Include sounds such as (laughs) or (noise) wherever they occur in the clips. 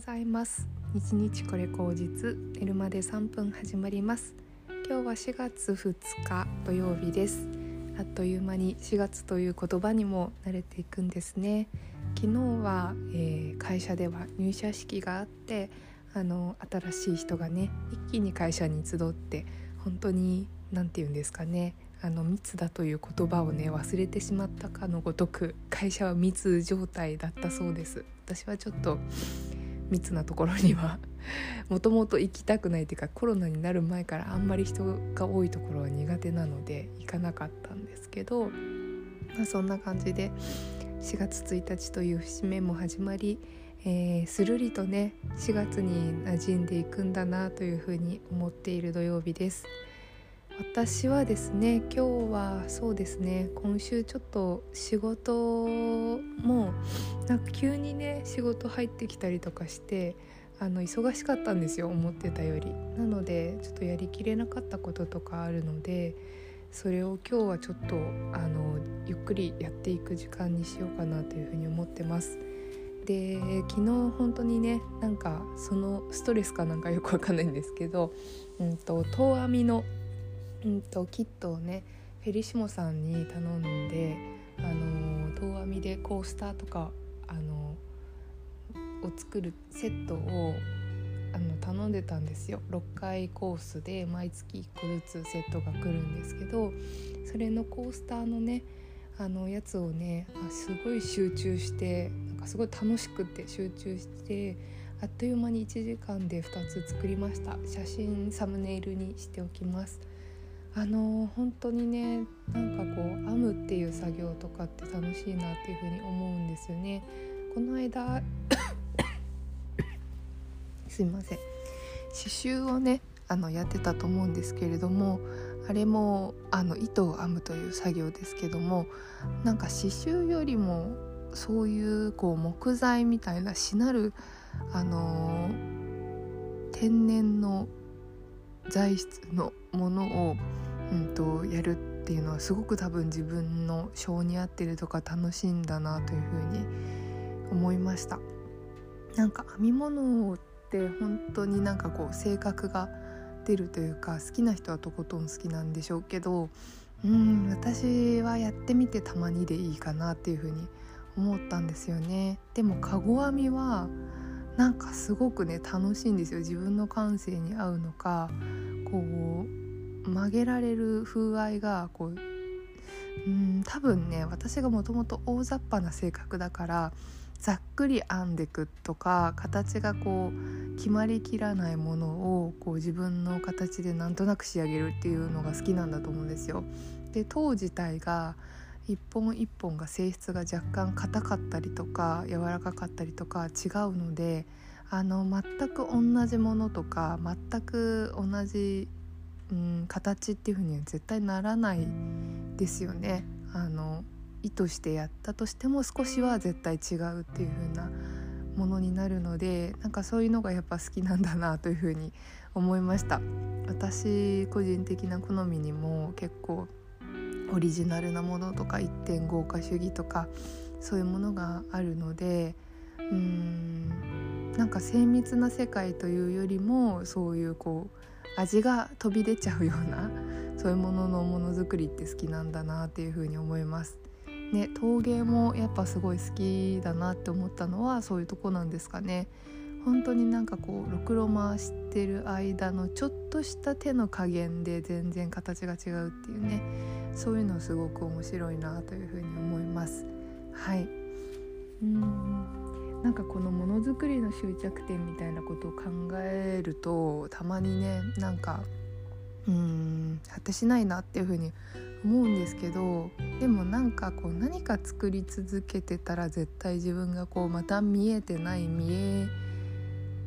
ざいます。日日これ口実寝るまで3分始まります。今日は4月2日土曜日です。あっという間に4月という言葉にも慣れていくんですね。昨日は、えー、会社では入社式があってあの新しい人がね一気に会社に集って本当に何て言うんですかねあの密だという言葉をね忘れてしまったかのごとく会社は密状態だったそうです。私はちょっと密なところには (laughs) もともと行きたくないというかコロナになる前からあんまり人が多いところは苦手なので行かなかったんですけど、まあ、そんな感じで4月1日という節目も始まり、えー、するりとね4月に馴染んでいくんだなというふうに思っている土曜日です。私はですね今日はそうですね今週ちょっと仕事もなんか急にね仕事入ってきたりとかしてあの忙しかったんですよ思ってたよりなのでちょっとやりきれなかったこととかあるのでそれを今日はちょっとあのゆっくりやっていく時間にしようかなというふうに思ってます。で昨日本当にねなんかそのストレスかなんかよくわかんないんですけど、うんと、と遠編みのうんとキットをねフェリシモさんに頼んであの遠編みでコースターとかあのを作るセットをあの頼んでたんですよ。6回コースで毎月1個ずつセットが来るんですけどそれのコースターのねあのやつをねあすごい集中してなんかすごい楽しくて集中してあっという間に1時間で2つ作りました。写真サムネイルにしておきます。あの本当にねなんかこう編むっていう作業とかって楽しいなっていうふうに思うんですよね。この間 (coughs) すいません刺繍をねあのやってたと思うんですけれどもあれもあの糸を編むという作業ですけどもなんか刺繍よりもそういうこう木材みたいなしなるあの天然の材質のものをうんと、やるっていうのはすごく多分自分の性に合ってるとか楽しいんだなというふうに思いました。なんか編み物って本当になんかこう性格が出るというか好きな人はとことん好きなんでしょうけどうん私はやってみてたまにでいいかなっていうふうに思ったんですよね。でもかご編みはなんかすごくね楽しいんですよ。自分の感性に合うのかこう曲げられる風合いがこううん多分ね私がもともと大雑把な性格だからざっくり編んでくとか形がこう決まりきらないものをこう自分の形でなんとなく仕上げるっていうのが好きなんだと思うんですよ。で塔自体が一本一本が性質が若干硬かったりとか柔らかかったりとか違うのであの全く同じものとか全く同じうん形っていう風には絶対ならないですよね。あの意図してやったとしても少しは絶対違うっていう風なものになるのでなんかそういうのがやっぱ好きなんだなという風に思いました私個人的な好みにも結構オリジナルなものとか一点豪華主義とかそういうものがあるのでうーんなんか精密な世界というよりもそういうこう味が飛び出ちゃうようなそういうもののものづくりって好きなんだなっていうふうに思います。ね、陶芸もやっぱすごい好きだなって思ったのはそういうとこなんですかね。本当になんかこうろくろ回してる間のちょっとした手の加減で全然形が違うっていうねそういうのすごく面白いなというふうに思います。はいうんなんかこのものづくりの終着点みたいなことを考えるとたまにねなんかうん果てしないなっていうふうに思うんですけどでもなんかこう何か作り続けてたら絶対自分がこうまた見えてない見え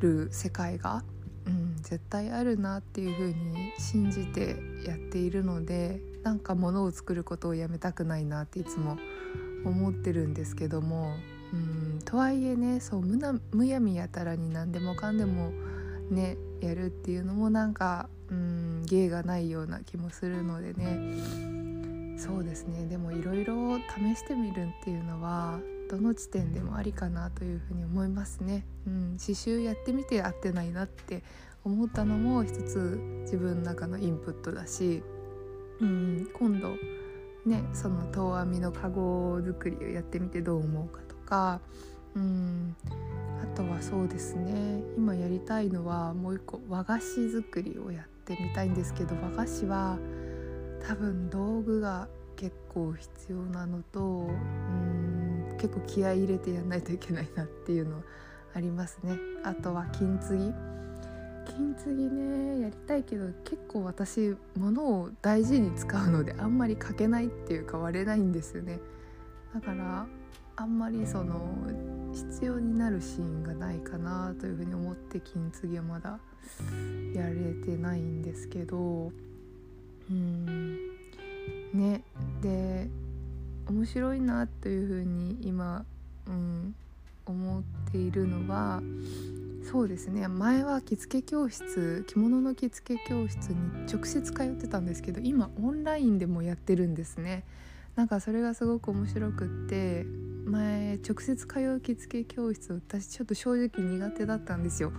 る世界が、うん、絶対あるなっていうふうに信じてやっているのでなんか物を作ることをやめたくないなっていつも思ってるんですけどもうんとはいえねそうむなむやみやたらに何でもかんでもねやるっていうのもなんかうん芸がないような気もするのでねそうですねでもいろいろ試してみるっていうのはトの地点でもありかなというふうに思いますね。うん、刺繍やってみて合ってないなって思ったのも一つ自分の中のインプットだし、うん、今度ねその遠編みのカゴ作りをやってみてどう思うかとか、うん、あとはそうですね。今やりたいのはもう一個和菓子作りをやってみたいんですけど和菓子は多分道具が結構必要なのとうん結構気合い入れてやんないといけないなっていうのはありますね。あとは金継ぎ。金継ぎねやりたいけど結構私物を大事に使うのであんまり書けないっていうか割れないんですよね。だからあんまりその必要になるシーンがないかなというふうに思って金継ぎはまだやれてないんですけどうんねで面白いなというふうに今、うん、思っているのはそうですね前は着付け教室着物の着付け教室に直接通ってたんですけど今オンラインでもやってるんですね。なんかそれがすごく面白くって前直接通う着付け教室私ちょっと正直苦手だったんですよ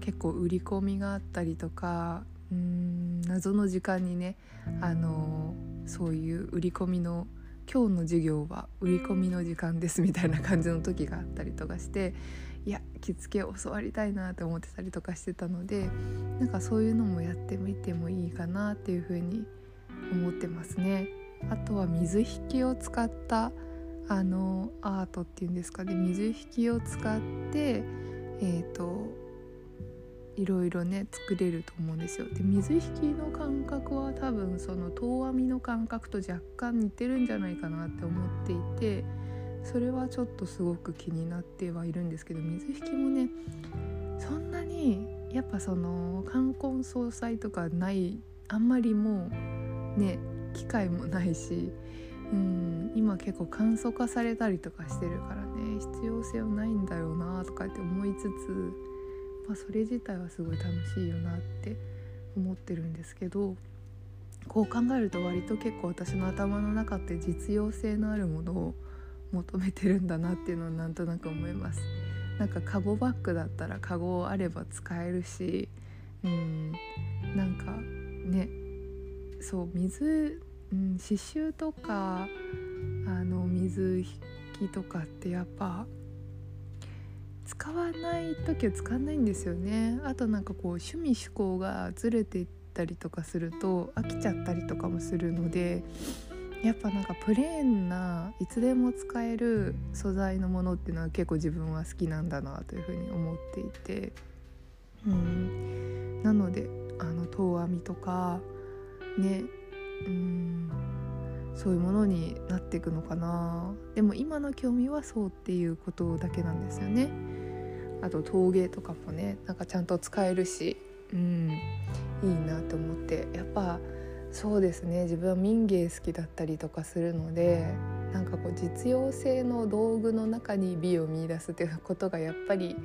結構売り込みがあったりとかうーん謎の時間にねあのそういう売り込みの今日の授業は売り込みの時間ですみたいな感じの時があったりとかしていや着付け教わりたいなって思ってたりとかしてたのでなんかそういうのもやってみてもいいかなっていうふうに思ってますね。あとは水引を使ったあのアートっていうんですかね水引を使ってえっ、ー、といろいろね作れると思うんですよ。で水引の感覚は多分その遠編みの感覚と若干似てるんじゃないかなって思っていてそれはちょっとすごく気になってはいるんですけど水引もねそんなにやっぱその冠婚葬祭とかないあんまりもうね機会もないしうん今結構簡素化されたりとかしてるからね必要性はないんだよなとかって思いつつ、まあ、それ自体はすごい楽しいよなって思ってるんですけどこう考えると割と結構私の頭の中って実用性のあるものを求めてるんだなっていうのはなんとなく思います。なんかカゴバッグだったらカゴあれば使えるしうんなんかねそう水うん、刺繍とかあの水引きとかってやっぱ使わない時は使わないんですよね。あとなんかこう趣味趣向がずれてったりとかすると飽きちゃったりとかもするのでやっぱなんかプレーンないつでも使える素材のものっていうのは結構自分は好きなんだなというふうに思っていて。うん。なのであの遠編みとかね。うん。そういうものになっていくのかな。でも今の興味はそうっていうことだけなんですよね。あと陶芸とかもねなんかちゃんと使えるし。うん。いいなと思って。やっぱそうですね。自分は民芸好きだったりとかするのでなんかこう実用性の道具の中に美を見いだすっていうことがやっぱり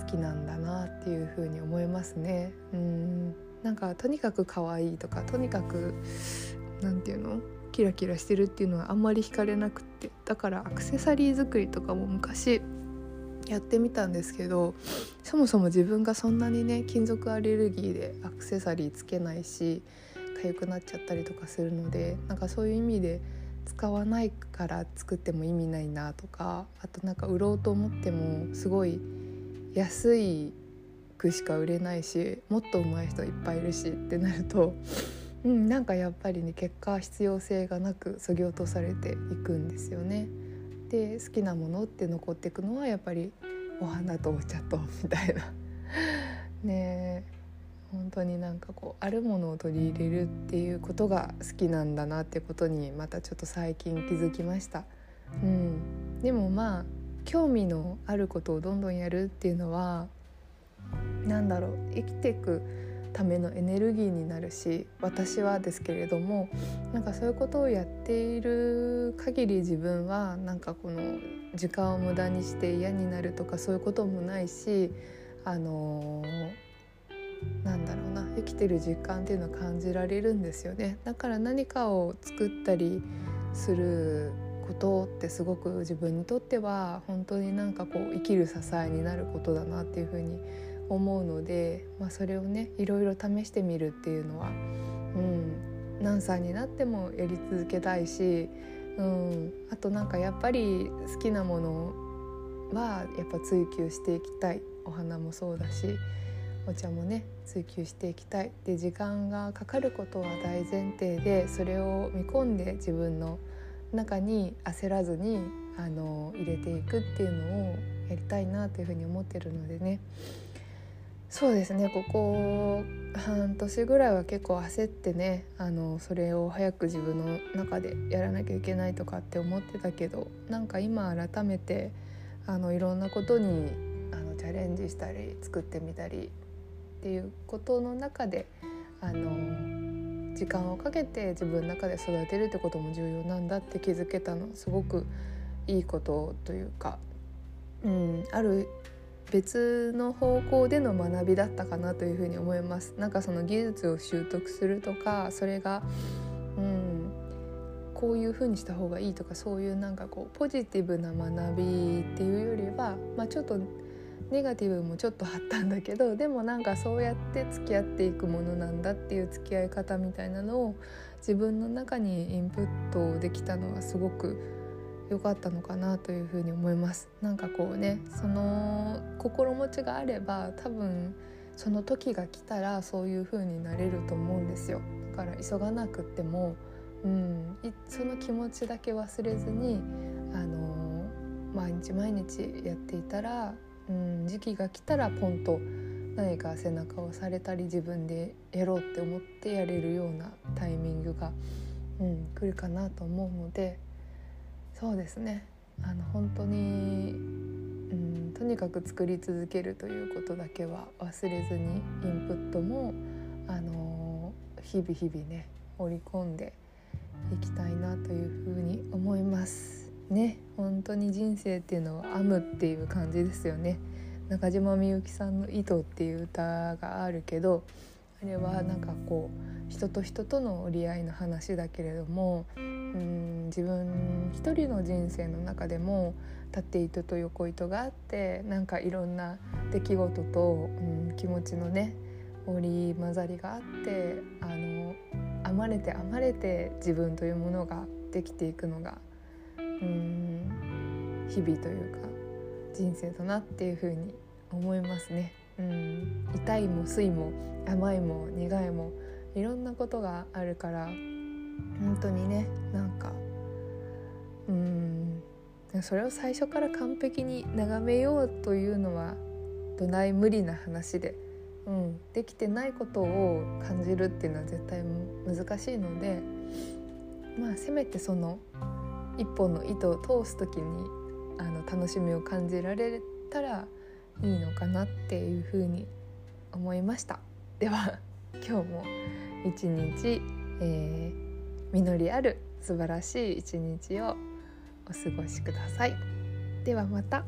好きなんだなっていうふうに思いますね。うん。なんかとにかく可愛いとかとにかく何て言うの？キラキラしてるっていうのはあんまり惹かれなくって。だからアクセサリー作りとかも昔やってみたんですけどそもそも自分がそんなにね金属アレルギーでアクセサリーつけないし痒くなっちゃったりとかするのでなんかそういう意味で使わないから作っても意味ないなとかあとなんか売ろうと思ってもすごい安いくしか売れないしもっと上手い人いっぱいいるしってなると、(laughs) うん、なんかやっぱりね結果必要性がなくそぎ落とされていくんですよね。で好きなものって残っていくのはやっぱりお花とお茶と (laughs) みたいなね本当になんかこうあるものを取り入れるっていうことが好きなんだなってことにまたちょっと最近気づきました。うん、でもまあ興味のあることをどんどんやるっていうのはなんだろう生きていくためのエネルギーになるし私はですけれどもなんかそういうことをやっている限り自分はなんかこの時間を無駄にして嫌になるとかそういうこともないしあのー、なんだろうな生きてる実感っていうのは感じられるんですよね。だから何かを作ったりすることってすごく自分にとっては本当になんかこう生きる支えになることだなっていうふうに思思うので、まあ、それをねいろいろ試してみるっていうのは、うん、何歳になってもやり続けたいし、うん、あとなんかやっぱり好きなものはやっぱ追求していきたい。お花もそうだしお茶もね追求していきたい。で時間がかかることは大前提でそれを見込んで自分の中に焦らずにあの入れていくっていうのをやりたいなというふうに思ってるのでね。そうですね。ここ半年ぐらいは結構焦ってねあのそれを早く自分の中でやらなきゃいけないとかって思ってたけどなんか今改めてあのいろんなことにあのチャレンジしたり作ってみたりっていうことの中であの時間をかけて自分の中で育てるってことも重要なんだって気づけたの。すごくいいことというか、うん、ある別の方向での学びだったかなというふうに思います。なんかその技術を習得するとかそれが、うん、こういうふうにした方がいいとかそういうなんかこうポジティブな学びっていうよりは、まあ、ちょっとネガティブもちょっとあったんだけどでもなんかそうやって付き合っていくものなんだっていう付き合い方みたいなのを自分の中にインプットできたのはすごく良かったのかなというふうに思いますなんかこうねその心持ちがあれば多分その時が来たらそういう風になれると思うんですよだから急がなくっても、うん、その気持ちだけ忘れずに、あのー、毎日毎日やっていたら、うん、時期が来たらポンと何か背中を押されたり自分でやろうって思ってやれるようなタイミングが、うん、来るかなと思うので。そうですね。あの本当に、うん、とにかく作り続けるということだけは忘れずにインプットも、あの日々日々ね織り込んでいきたいなというふうに思いますね。本当に人生っていうのは編むっていう感じですよね。中島みゆきさんの「糸」っていう歌があるけどあれはなんかこう人と人との折り合いの話だけれどもうん自分一人の人生の中でも縦糸と横糸があってなんかいろんな出来事と、うん、気持ちのね織り交ざりがあってあの編まれて編まれて自分というものができていくのがうん日々というか人生だなっていうふうに思いますね。うん、痛いも酸いも甘いも苦いもいろんなことがあるから本当にねなんかそれを最初から完璧に眺めようというのはどない無理な話で、うん、できてないことを感じるっていうのは絶対難しいのでまあせめてその一本の糸を通す時にあの楽しみを感じられたらいいのかなっていうふうに思いました。では今日も一日、えー実りある素晴らしい一日をお過ごしください。ではまた。